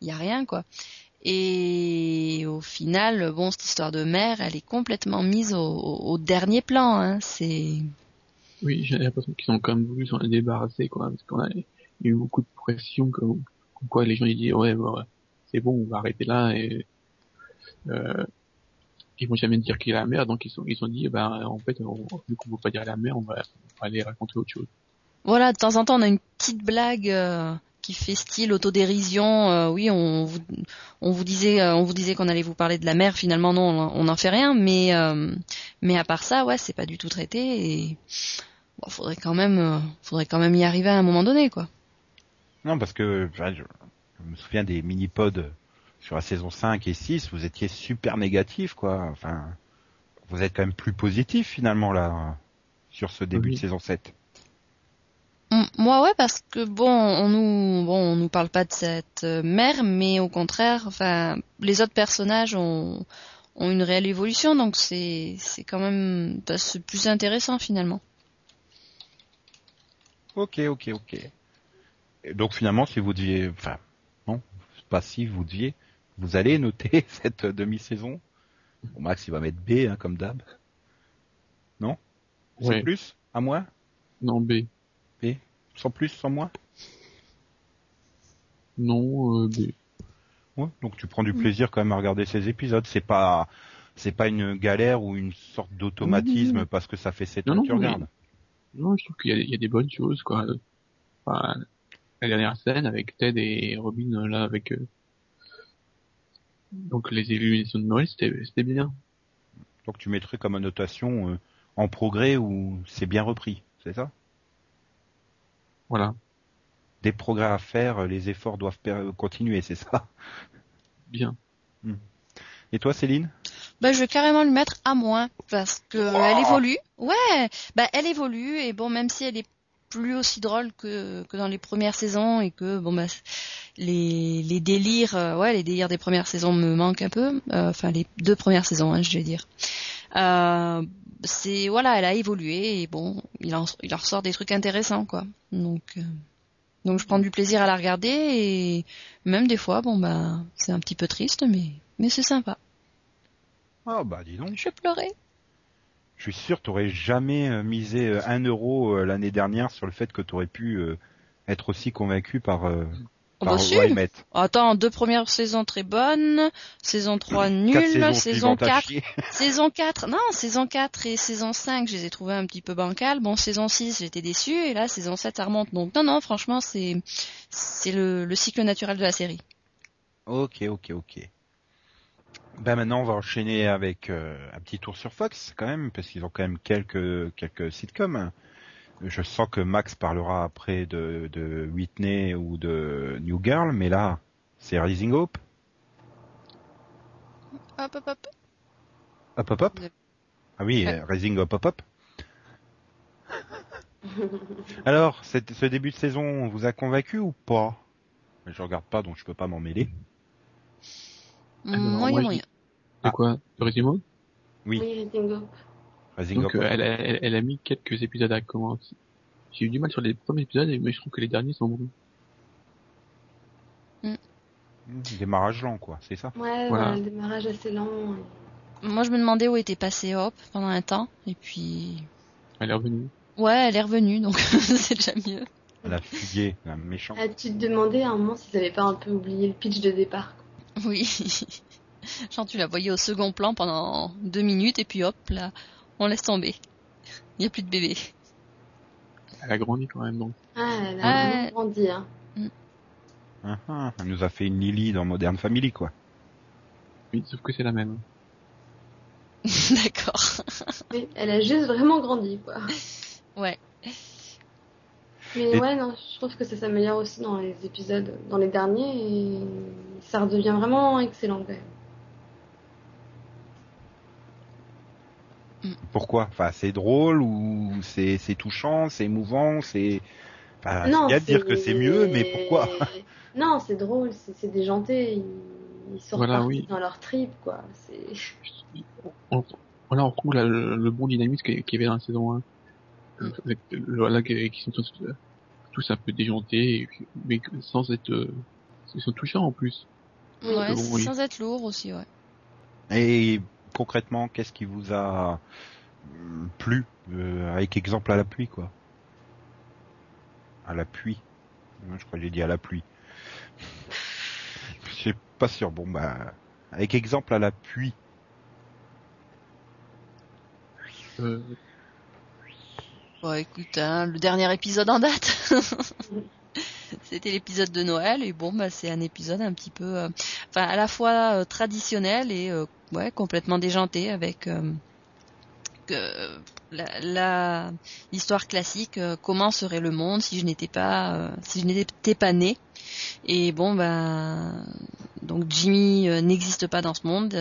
il y a rien quoi. Et au final, bon, cette histoire de mère, elle est complètement mise au, dernier plan. Hein. C'est Oui, j'ai l'impression qu'ils ont quand même voulu s'en débarrasser, quoi, parce qu'on a, eu beaucoup de pression, comme, quoi les gens ils disent, ouais, c'est bon, on va arrêter là, et, euh, ils vont jamais dire qui est la mère, donc ils sont, ils ont dit, ben, en fait, on, vu qu'on veut pas dire la mère, on va, on va aller raconter autre chose. voilà, de temps en temps, on a une petite blague euh, qui fait style autodérision. euh, oui, on vous on vous disait euh, on vous disait qu'on allait vous parler de la mère. Finalement, non, on n'en fait rien. Mais euh, mais à part ça, ouais, c'est pas du tout traité. Et bon, faudrait quand même euh, faudrait quand même y arriver à un moment donné, quoi. Non, parce que je, Je me souviens des mini-pods sur la saison 5 et 6, vous étiez super négatif, quoi. Enfin, vous êtes quand même plus positif finalement là sur ce début Oui. de saison 7. Mm, Moi ouais parce que bon on nous bon on nous parle pas de cette euh, mère mais au contraire enfin les autres personnages ont ont une réelle évolution donc c'est c'est quand même bah, plus intéressant finalement. Ok, ok, ok. Et donc finalement, si vous deviez, enfin, non, pas si vous deviez, vous allez noter cette demi-saison? Bon, Max, il va mettre B, hein, comme d'hab. Non? Sans Ouais. plus? À moins Non, B. Sans plus Sans moins Non, euh, B. Ouais. Donc tu prends du plaisir quand même à regarder ces épisodes. C'est pas, c'est pas une galère ou une sorte d'automatisme parce que ça fait 7 Non, ans que tu non, regardes. Non, je trouve qu'il y, a- il y a des bonnes choses, quoi. Enfin, la dernière scène avec Ted et Robin, euh, là, avec... euh, Donc les illuminations de Noël, c'était c'était bien. Donc tu mettrais comme annotation euh, en progrès ou c'est bien repris, c'est ça? Voilà, Des progrès à faire, les efforts doivent per- continuer, c'est ça? Bien. Et toi, Céline? Bah je vais carrément le mettre à moins parce que elle évolue. Ouais, bah elle évolue et bon même si elle est plus aussi drôle que que dans les premières saisons et que bon bah les les délires euh, ouais les délires des premières saisons me manquent un peu Euh, enfin les deux premières saisons hein, je vais dire. Euh, c'est voilà elle a évolué et bon il en il en ressort des trucs intéressants quoi. Donc euh, donc je prends du plaisir à la regarder et même des fois bon bah c'est un petit peu triste mais mais c'est sympa. Ah bah dis donc, Je pleurais. je suis sûr t'aurais jamais misé un euro l'année dernière sur le fait que t'aurais pu euh, être aussi convaincu par, euh, Oh bah si. Attends, deux premières saisons très bonnes, saison 3 Quatre nulle, saison suivantes à 4, chier. saison 4, non, saison 4 et saison 5, je les ai trouvées un petit peu bancales. Bon, saison 6, j'étais déçue et là, saison 7, ça remonte. Donc non, non, franchement, c'est c'est le, le cycle naturel de la série. Ok, ok, ok. Ben maintenant on va enchaîner avec euh, un petit tour sur Fox quand même, parce qu'ils ont quand même quelques quelques sitcoms. Je sens que Max parlera après de, de Whitney ou de New Girl, mais là c'est Rising Hope. Hop, hop, hop. Hop hop hop. Ah oui, Ouais. Rising Hop Hop Hop. Alors, cette- ce début de saison vous a convaincu ou pas? Je regarde pas, donc je peux pas m'en mêler. Moyen, moyen. De quoi? De Résimo Oui. Oui, Rating Up. Donc euh, elle, Hop. elle, elle a mis quelques épisodes à commencer. J'ai eu du mal sur les premiers épisodes, mais je trouve que les derniers sont bons. Mmh, Démarrage lent, quoi, c'est ça Ouais, Voilà. le démarrage assez lent. Moi, je me demandais où était passé Hop pendant un temps, et puis Elle est revenue. ouais, elle est revenue, donc c'est déjà mieux. Elle a fugué, un méchant. Ah, tu te demandais à un moment s'ils avaient pas un peu oublié le pitch de départ. Oui. Genre, tu la voyais au second plan pendant deux minutes, et puis hop, là, on laisse tomber. Il n'y a plus de bébé. Elle a grandi quand même, donc. Ah, elle a grandi, hein. Ah, ah, elle nous a fait une Lily dans Modern Family, quoi. Oui, sauf que c'est la même. D'accord. Oui, elle a juste vraiment grandi, quoi. Ouais. Mais Et- ouais, non, je trouve que ça s'améliore aussi dans les épisodes, dans les derniers, et ça redevient vraiment excellent, quand même. Pourquoi? Enfin, c'est drôle ou c'est c'est touchant, c'est émouvant, c'est. Enfin, c'est non, bien de dire que c'est mieux, mais pourquoi? Non, c'est drôle, c'est déjanté, ils, ils sont Voilà, oui. dans leur trip, quoi. On, voilà, on retrouve le, le bon dynamisme qu'il y y avait dans la saison 1. Avec le- Voilà, qui qui sont tous, tous un peu déjantés, mais sans être... euh, ils sont touchants en plus. Oui. Ouais, bon, oui. sans être lourd aussi, ouais. Et concrètement, qu'est-ce qui vous a hum, plu euh, Avec exemple à la pluie, quoi? À la pluie. Je crois que j'ai dit à la pluie. Je suis pas sûr. Bon, bah, avec exemple à la pluie. Euh, Bon, écoute, hein, le dernier épisode en date. C'était l'épisode de Noël et bon bah c'est un épisode un petit peu, euh, enfin à la fois euh, traditionnel et euh, ouais complètement déjanté avec euh, la, la- l'histoire classique, euh, comment serait le monde si je n'étais pas, euh, si je n'étais pas né. Et bon, ben, donc Jimmy euh, n'existe pas dans ce monde.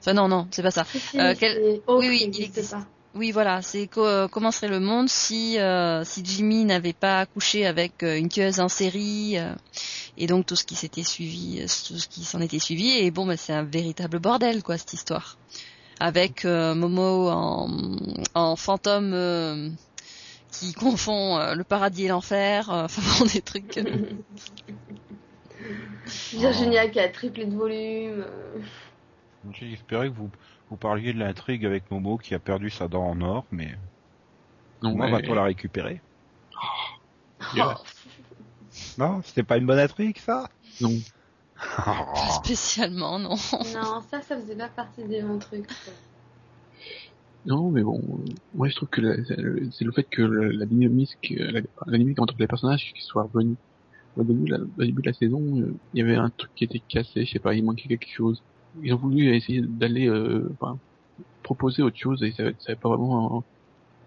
Enfin non, non, c'est pas ça. Si, si, quel- c'est Hawk oui, oui, il existe. pas. Oui, voilà, c'est co- euh, comment serait le monde si euh, si Jimmy n'avait pas couché avec euh, une tueuse en série euh, et donc tout ce qui s'était suivi, tout ce qui s'en était suivi. Et bon, ben, c'est un véritable bordel quoi cette histoire. Avec euh, Momo en, en fantôme euh, qui confond euh, le paradis et l'enfer, enfin bon, des trucs. Virginia qui a triplé de volume. J'ai espéré que vous, vous parliez de l'intrigue avec Momo qui a perdu sa dent en or, mais Non, comment mais- va-t-on la récupérer? Oh, Non, c'était pas une bonne intrigue, ça? Non. pas spécialement, non. Non, ça, ça faisait pas partie des bons trucs. quoi. Non, mais bon, moi je trouve que la- c'est le fait que le- la dynamique, euh, la, la dynamique entre les personnages qui soit revenue. Au début, de la- au début de la saison, euh, il y avait un truc qui était cassé, je sais pas, il manquait quelque chose. Ils ont voulu essayer d'aller, euh, enfin, proposer autre chose et ça, a pas vraiment,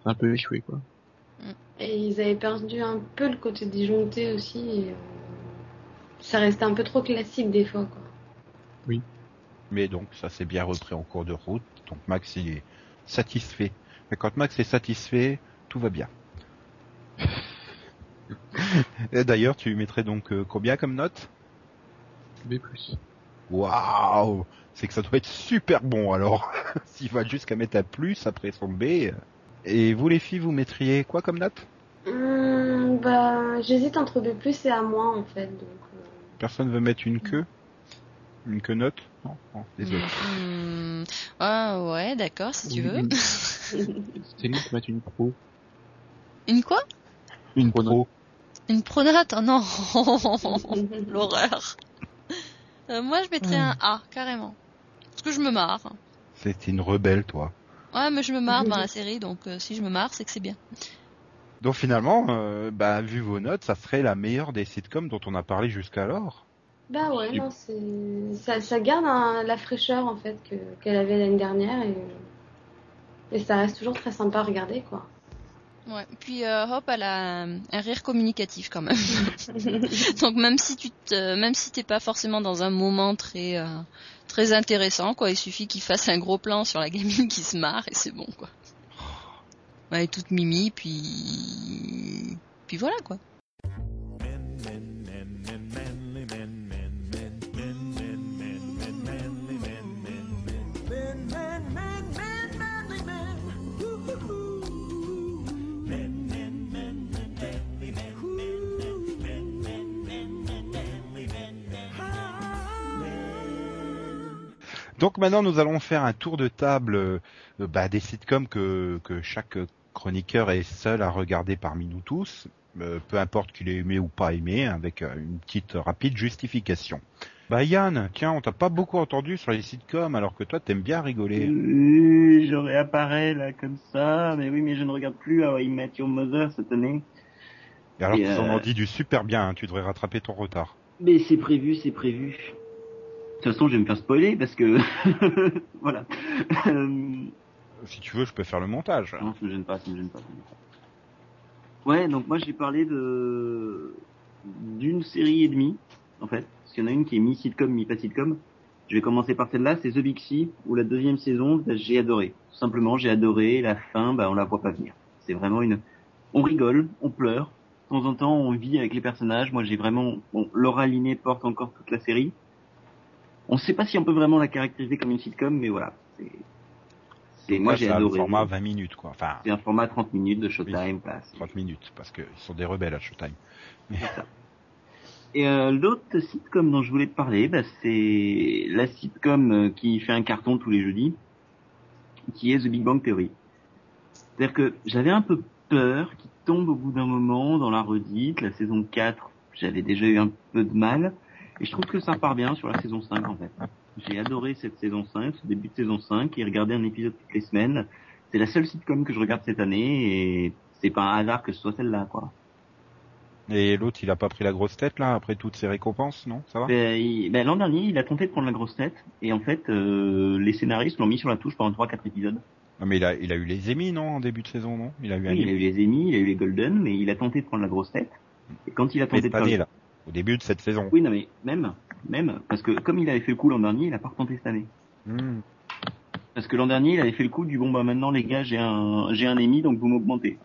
a un peu échoué quoi. Et ils avaient perdu un peu le côté disjoncté aussi. Et, euh, ça restait un peu trop classique des fois. Quoi. Mais donc, ça s'est bien repris en cours de route. Donc, Max, il est satisfait. Mais quand Max est satisfait, tout va bien. Et d'ailleurs, tu lui mettrais donc euh, combien comme note? B+. Waouh C'est que ça doit être super bon alors. S'il va jusqu'à mettre un plus après son B. Et vous les filles, vous mettriez quoi comme note? Hum, bah, j'hésite entre B+, et A- en fait. Donc, euh, Personne veut mettre une queue? Une queue note? Non, non, désolé. Hmm. Ah ouais, d'accord, si tu veux. Céline peut mettre une pro. Une quoi? Une Pro pro. Une pronote Oh non L'horreur. Euh, moi, je mettrais un A, carrément. Parce que je me marre. C'est une rebelle, toi. Ouais, mais je me marre dans la série, donc euh, si je me marre, c'est que c'est bien. Donc finalement, euh, bah, vu vos notes, ça serait la meilleure des sitcoms dont on a parlé jusqu'alors. Bah ouais, non, c'est ça, ça garde un- la fraîcheur en fait que qu'elle avait l'année dernière et et ça reste toujours très sympa à regarder quoi. Ouais. Puis euh, Hop, elle a un, un rire communicatif quand même. donc même si tu te, même si t'es pas forcément dans un moment très euh, très intéressant, quoi, il suffit qu'il fasse un gros plan sur la gamine qui se marre et c'est bon, quoi. Ouais, elle est toute mimi, puis puis voilà, quoi. Donc maintenant, nous allons faire un tour de table euh, bah, des sitcoms que, que chaque chroniqueur est seul à regarder parmi nous tous, euh, peu importe qu'il ait aimé ou pas aimé, avec euh, une petite rapide justification. Bah Yann, tiens, on t'a pas beaucoup entendu sur les sitcoms, alors que toi t'aimes bien rigoler. Oui, je réapparais là comme ça, mais oui, mais je ne regarde plus How Your Mother cette année. Et alors qu'ils en euh, ont dit du super bien, hein, tu devrais rattraper ton retard. Mais c'est prévu, c'est prévu. De toute façon, je vais me faire spoiler parce que voilà. Euh, Si tu veux, je peux faire le montage. Non, ça me gêne pas, ça me gêne pas. ça me gêne pas. Ouais, donc moi j'ai parlé de d'une série et demie, en fait, parce qu'il y en a une qui est mi-sitcom, mi-pas sitcom. Je vais commencer par celle-là, c'est The Big C, où la deuxième saison, bah, j'ai adoré. Tout simplement, j'ai adoré. La fin, bah, on la voit pas venir. C'est vraiment une. On rigole, on pleure. De temps en temps, on vit avec les personnages. Moi, j'ai vraiment. Bon, Laura Linney porte encore toute la série. On sait pas si on peut vraiment la caractériser comme une sitcom, mais voilà. C'est. Moi j'ai c'est un adoré. format 20 minutes, quoi. Enfin, C'est un format 30 minutes de Showtime, voilà, c'est- 30 minutes, parce qu'ils sont des rebelles à Showtime. Et euh, l'autre sitcom dont je voulais te parler, bah, c'est la sitcom euh, qui fait un carton tous les jeudis, qui est The Big Bang Theory. C'est-à-dire que j'avais un peu peur qu'il tombe au bout d'un moment dans la redite, la saison 4, j'avais déjà eu un peu de mal, et je trouve que ça part bien sur la saison 5 en fait. J'ai adoré cette saison 5, ce début de saison 5, et regarder un épisode toutes les semaines. C'est la seule sitcom que je regarde cette année, et c'est pas un hasard que ce soit celle-là, quoi. Et l'autre, il a pas pris la grosse tête, là, après toutes ses récompenses, non? Ça va? Ben, ben, l'an dernier, il a tenté de prendre la grosse tête et en fait, euh, les scénaristes l'ont mis sur la touche pendant 3-4 épisodes. Non, mais il a, il a eu les Emmy, non, en début de saison, non? Il a eu un Oui, il a eu les Emmy, il a eu les Golden, mais il a tenté de prendre la grosse tête. Et quand il a Mais tenté de année, là. Au début de cette saison. Oui, non mais même, même, parce que comme il avait fait le coup l'an dernier, il a pas retenté cette année. Hmm. Parce que l'an dernier, il avait fait le coup du bon bah maintenant les gars, j'ai un j'ai un Emmy donc vous m'augmentez.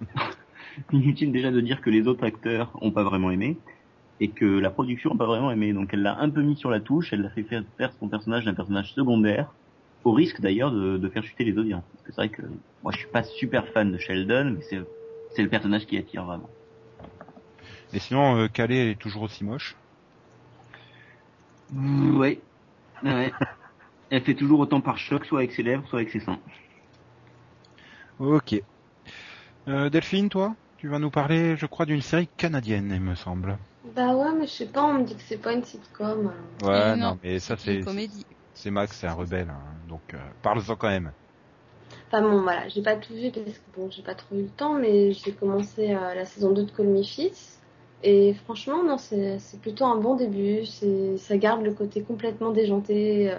Inutile déjà de dire que les autres acteurs ont pas vraiment aimé et que la production n'a pas vraiment aimé. Donc elle l'a un peu mis sur la touche, elle l'a fait faire, faire son personnage d'un personnage secondaire, au risque d'ailleurs de, de faire chuter les audiences. Parce que c'est vrai que moi je suis pas super fan de Sheldon, mais c'est c'est le personnage qui attire vraiment. Et sinon, euh, Calais elle est toujours aussi moche. Ouais. Ouais. Elle fait toujours autant par choc, soit avec ses lèvres, soit avec ses seins. Ok. Euh, Delphine, toi Tu vas nous parler, je crois, d'une série canadienne, il me semble. Bah ouais, mais je sais pas, on me dit que c'est pas une sitcom. Ouais, non, non, mais ça Une c'est comédie. c'est Max, c'est un rebelle, hein, donc euh, parle-en quand même. Enfin bon, voilà, j'ai pas tout vu parce que bon, j'ai pas trop eu le temps, mais j'ai commencé euh, la saison 2 de Call Me. Et franchement, non, c'est plutôt un bon début. Ça garde le côté complètement déjanté, euh,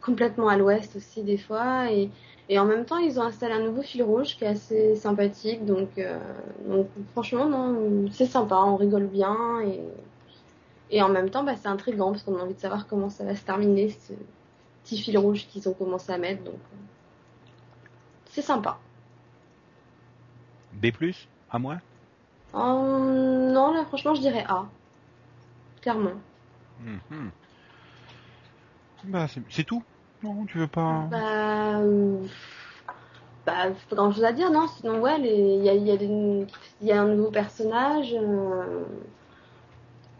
complètement à l'ouest aussi des fois. Et, et en même temps, ils ont installé un nouveau fil rouge qui est assez sympathique. Donc, euh, donc franchement, non, c'est sympa, on rigole bien. Et, et en même temps, bah, c'est intriguant parce qu'on a envie de savoir comment ça va se terminer, ce petit fil rouge qu'ils ont commencé à mettre. Donc, euh, c'est sympa. B+, à moi? Euh, non, là, franchement, je dirais A. Clairement. Mhm. Bah, c'est- tout Non, tu veux pas Bah, euh, bah, pas grand chose à dire, non? Sinon, ouais, il y a, il y, a des- il y a un nouveau personnage, euh,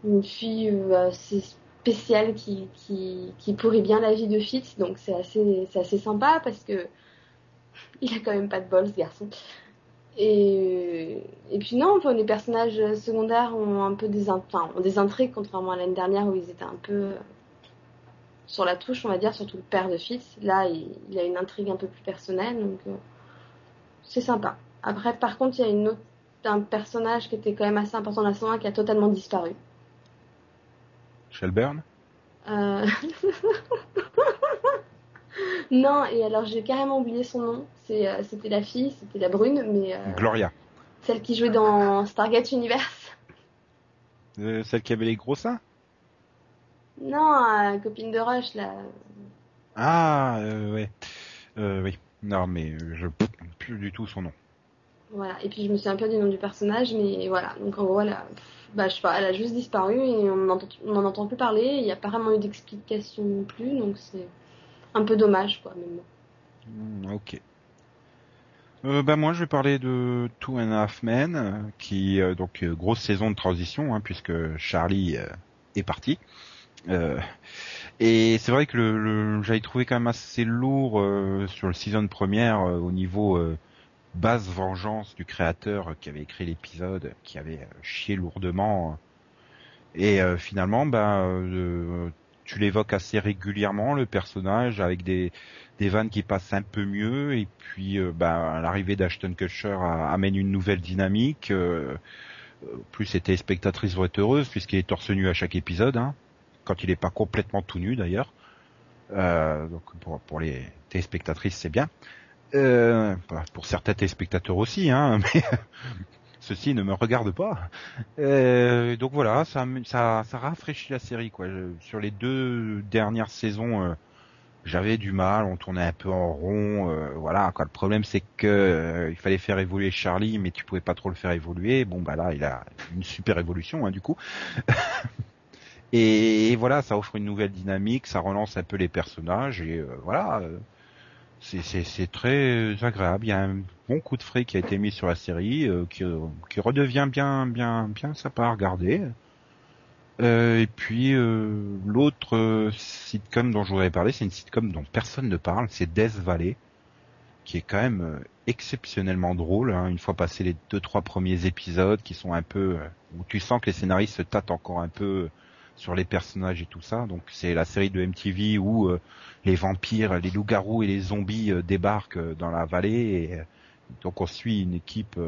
une fille assez spéciale qui, qui, qui pourrit bien la vie de Fitz, donc c'est assez, c'est assez sympa parce que il a quand même pas de bol, ce garçon. Et, et puis non, enfin, les personnages secondaires ont un peu des, in- enfin, ont des intrigues, contrairement à l'année dernière où ils étaient un peu sur la touche, on va dire, surtout le père de Fitz. Là, il, il a une intrigue un peu plus personnelle, donc euh, c'est sympa. Après, par contre, il y a une autre, un personnage qui était quand même assez important dans la saison 1 qui a totalement disparu. Shelburne? Euh, non, et alors j'ai carrément oublié son nom. C'est, euh, c'était la fille, c'était la brune, mais euh, Gloria. celle qui jouait dans Stargate Universe. Euh, celle qui avait les gros seins? Non, copine de Rush, là. Ah, euh, ouais. Euh, oui. Non, mais je plus du tout son nom. Voilà. Et puis je me souviens pas du nom du personnage, mais voilà. Donc en gros, elle a, bah, je sais pas, elle a juste disparu et on n'en entend plus parler. Il n'y a pas vraiment eu d'explication non plus, donc c'est un peu dommage, quoi, même. Hmm, ok. Euh, bah moi je vais parler de Two and a Half Men, qui euh, donc euh, grosse saison de transition hein, puisque Charlie est parti. Et c'est vrai que le, j'avais trouvé quand même assez lourd sur le season première au niveau basse vengeance du créateur qui avait écrit l'épisode, qui avait chié lourdement. Et finalement, bah, tu l'évoques assez régulièrement le personnage avec des des vannes qui passent un peu mieux et puis euh, bah, l'arrivée d'Ashton Kutcher amène une nouvelle dynamique. euh, euh, plus les téléspectatrices vont être heureuses puisqu'il est torse nu à chaque épisode, hein, quand il n'est pas complètement tout nu d'ailleurs. Euh, donc pour, pour les téléspectatrices c'est bien. Euh, pour certains téléspectateurs aussi, hein, mais ceci ne me regarde pas. Euh, donc voilà, ça, rafraîchit la série sur les deux dernières saisons, euh, j'avais du mal, on tournait un peu en rond, euh, voilà. Quoi. Le problème c'est que il fallait faire évoluer Charlie, mais tu pouvais pas trop le faire évoluer. Bon bah là, il a une super évolution hein, du coup. et, et voilà, ça offre une nouvelle dynamique, ça relance un peu les personnages et voilà. Euh, c'est- très agréable. Il y a un bon coup de frais qui a été mis sur la série, euh, qui, qui redevient bien, bien, bien sympa à regarder. Euh, et puis euh, l'autre euh, sitcom dont je voudrais parler, c'est une sitcom dont personne ne parle, c'est Death Valley, qui est quand même euh, exceptionnellement drôle. hein, une fois passé les deux trois premiers épisodes, qui sont un peu euh, où tu sens que les scénaristes se tâtent encore un peu sur les personnages et tout ça. Donc c'est la série de MTV où euh, les vampires, les loups-garous et les zombies euh, débarquent euh, dans la vallée. Donc on suit une équipe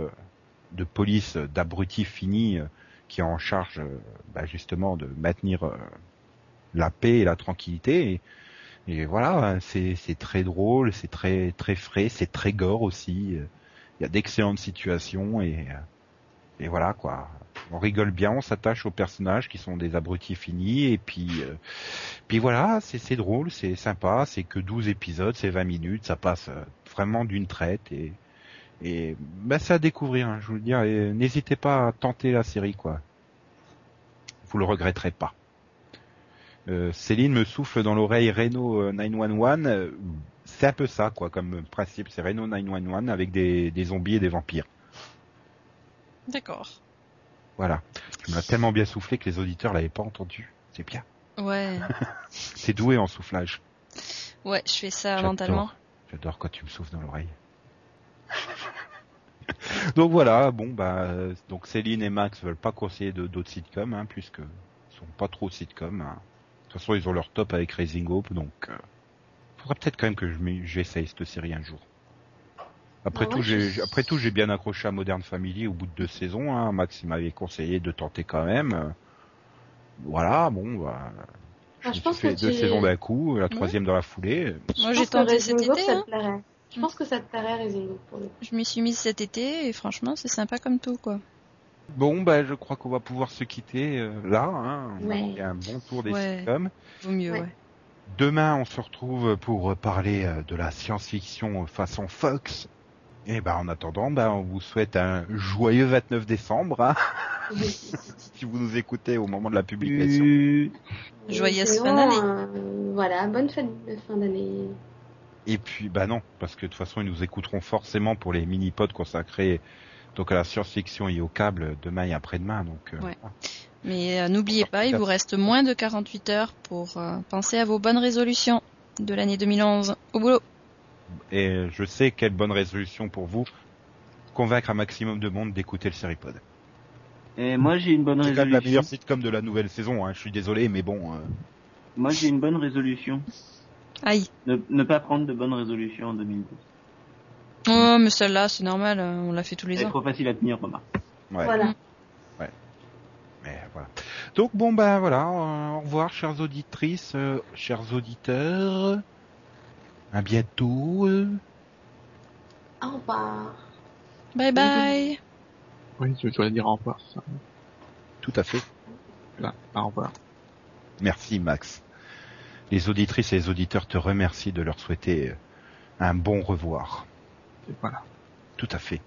de police d'abrutis finis qui est en charge bah, justement de maintenir la paix et la tranquillité. Et, voilà, c'est c'est très drôle, c'est très très frais, c'est très gore aussi. Il y a d'excellentes situations et et voilà quoi. On rigole bien, on s'attache aux personnages qui sont des abrutis finis et puis euh, puis voilà, c'est drôle, c'est sympa, c'est que 12 épisodes, c'est 20 minutes, ça passe euh, vraiment d'une traite et et bah c'est à découvrir, hein, je vous le dis. N'hésitez pas à tenter la série quoi. Vous le regretterez pas. Euh, Céline me souffle dans l'oreille euh, 911. euh, C'est un peu ça, quoi, comme principe. C'est Reno 911 avec des zombies et des vampires. D'accord. Voilà. Tu m'as tellement bien soufflé que les auditeurs l'avaient pas entendu. C'est bien. Ouais. C'est doué en soufflage. Ouais, je fais ça mentalement. J'adore quand tu me souffles dans l'oreille. donc voilà, bon bah donc Céline et Max veulent pas conseiller d'autres sitcoms, hein, puisque ils sont pas trop sitcoms. Hein. De toute façon, ils ont leur top avec Raising Hope, donc euh, faudrait peut-être quand même que je j'essaye cette série un jour. Après Ah tout, ouais, j'ai je- après tout, j'ai bien accroché à Modern Family au bout de deux saisons. Hein. Max il m'avait conseillé de tenter quand même. Euh, Voilà, bon, bah, je Ah, je pense fait que deux tu- saisons d'un coup, la troisième dans la foulée. Moi, Je j'ai tenté cet été. ça hein. te plairait. Je pense que ça te plairait Raising pour le. Je m'y suis mise cet été et franchement, c'est sympa comme tout, quoi. Bon, bah, je crois qu'on va pouvoir se quitter euh, là. Hein. On a un bon tour des Ouais. sitcoms. Vaut mieux, Ouais. ouais. Demain, on se retrouve pour parler euh, de la science-fiction façon Fox. Et ben, en attendant, ben, on vous souhaite un joyeux 29 décembre, hein, si vous nous écoutez au moment de la publication. Joyeuse fin d'année. euh, voilà, bonne fête de fin d'année. Et puis, bah non, parce que de toute façon, ils nous écouteront forcément pour les mini-pods consacrés donc à la science-fiction et au câble demain et après-demain. Donc, euh, Ouais. Mais euh, n'oubliez pas, il vous reste moins de 48 heures pour euh, penser à vos bonnes résolutions de l'année 2011. Au boulot Et je sais quelle bonne résolution pour vous, convaincre un maximum de monde d'écouter le Seripod. Et moi j'ai une bonne C'est quand même la résolution. meilleure sitcom de la nouvelle saison, hein. je suis désolé, mais bon... euh, Moi j'ai une bonne résolution. Aïe. Ne, ne pas prendre de bonnes résolutions en 2012. Oh, mais celle-là, c'est normal, on l'a fait tous les C'est ans. trop facile à tenir, remarque. ouais, Voilà. mais voilà. Donc bon, ben voilà, euh, au revoir chères auditrices, euh, chers auditeurs. À bientôt. euh. Au revoir. Bye bye Oui, je dois dire au revoir, ça. Tout à fait. Là, au revoir. Merci Max. Les auditrices et les auditeurs te remercient de leur souhaiter un bon revoir. Et voilà. Tout à fait.